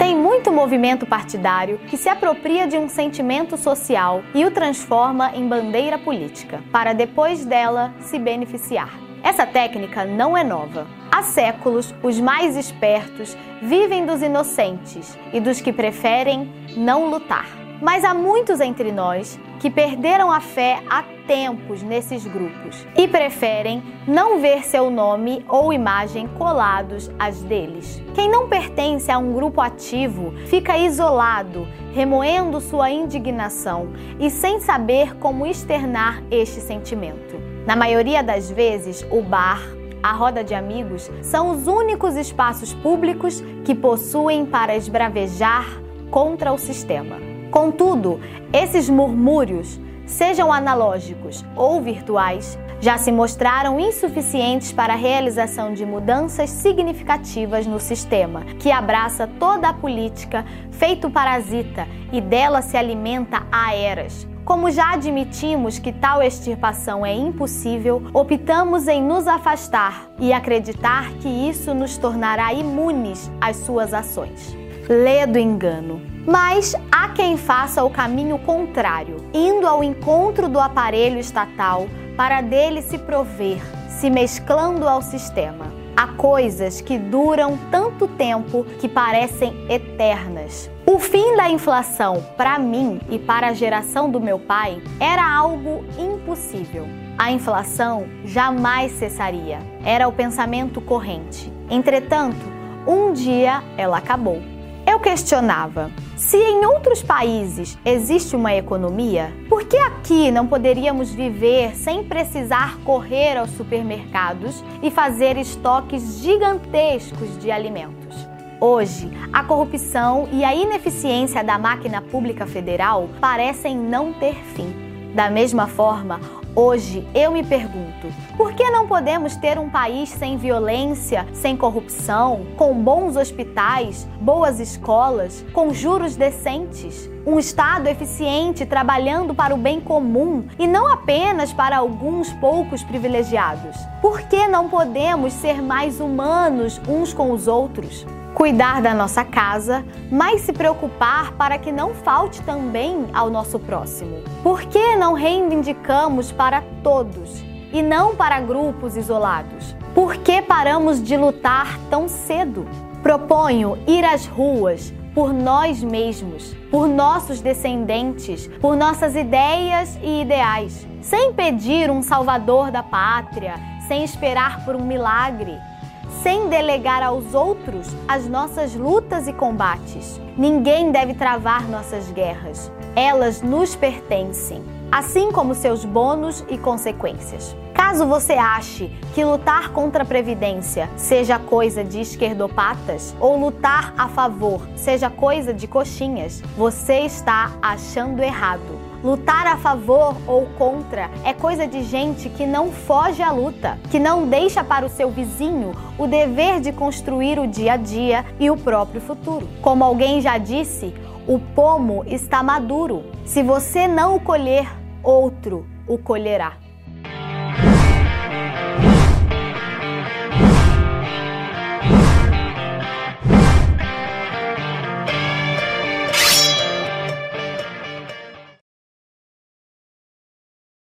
Tem muito movimento partidário que se apropria de um sentimento social e o transforma em bandeira política, para depois dela se beneficiar. Essa técnica não é nova. Há séculos, os mais espertos vivem dos inocentes e dos que preferem não lutar. Mas há muitos entre nós que perderam a fé há tempos nesses grupos e preferem não ver seu nome ou imagem colados às deles. Quem não pertence a um grupo ativo fica isolado, remoendo sua indignação e sem saber como externar este sentimento. Na maioria das vezes, o bar, a roda de amigos são os únicos espaços públicos que possuem para esbravejar contra o sistema. Contudo, esses murmúrios, sejam analógicos ou virtuais, já se mostraram insuficientes para a realização de mudanças significativas no sistema, que abraça toda a política feito parasita e dela se alimenta há eras, como já admitimos que tal extirpação é impossível, optamos em nos afastar e acreditar que isso nos tornará imunes às suas ações. Lê do engano. Mas há quem faça o caminho contrário, indo ao encontro do aparelho estatal para dele se prover, se mesclando ao sistema. Há coisas que duram tanto tempo que parecem eternas, o fim da inflação, para mim e para a geração do meu pai, era algo impossível. A inflação jamais cessaria. Era o pensamento corrente. Entretanto, um dia ela acabou. Eu questionava: se em outros países existe uma economia, por que aqui não poderíamos viver sem precisar correr aos supermercados e fazer estoques gigantescos de alimentos? Hoje, a corrupção e a ineficiência da máquina pública federal parecem não ter fim. Da mesma forma, hoje eu me pergunto: por que não podemos ter um país sem violência, sem corrupção, com bons hospitais, boas escolas, com juros decentes? Um Estado eficiente trabalhando para o bem comum e não apenas para alguns poucos privilegiados? Por que não podemos ser mais humanos uns com os outros? Cuidar da nossa casa, mas se preocupar para que não falte também ao nosso próximo. Por que não reivindicamos para todos e não para grupos isolados? Por que paramos de lutar tão cedo? Proponho ir às ruas por nós mesmos, por nossos descendentes, por nossas ideias e ideais, sem pedir um salvador da pátria, sem esperar por um milagre sem delegar aos outros as nossas lutas e combates. Ninguém deve travar nossas guerras. Elas nos pertencem, assim como seus bônus e consequências. Caso você ache que lutar contra a Previdência seja coisa de esquerdopatas ou lutar a favor seja coisa de coxinhas, você está achando errado. Lutar a favor ou contra é coisa de gente que não foge à luta, que não deixa para o seu vizinho o dever de construir o dia a dia e o próprio futuro. Como alguém já disse, o pomo está maduro. Se você não o colher, outro o colherá.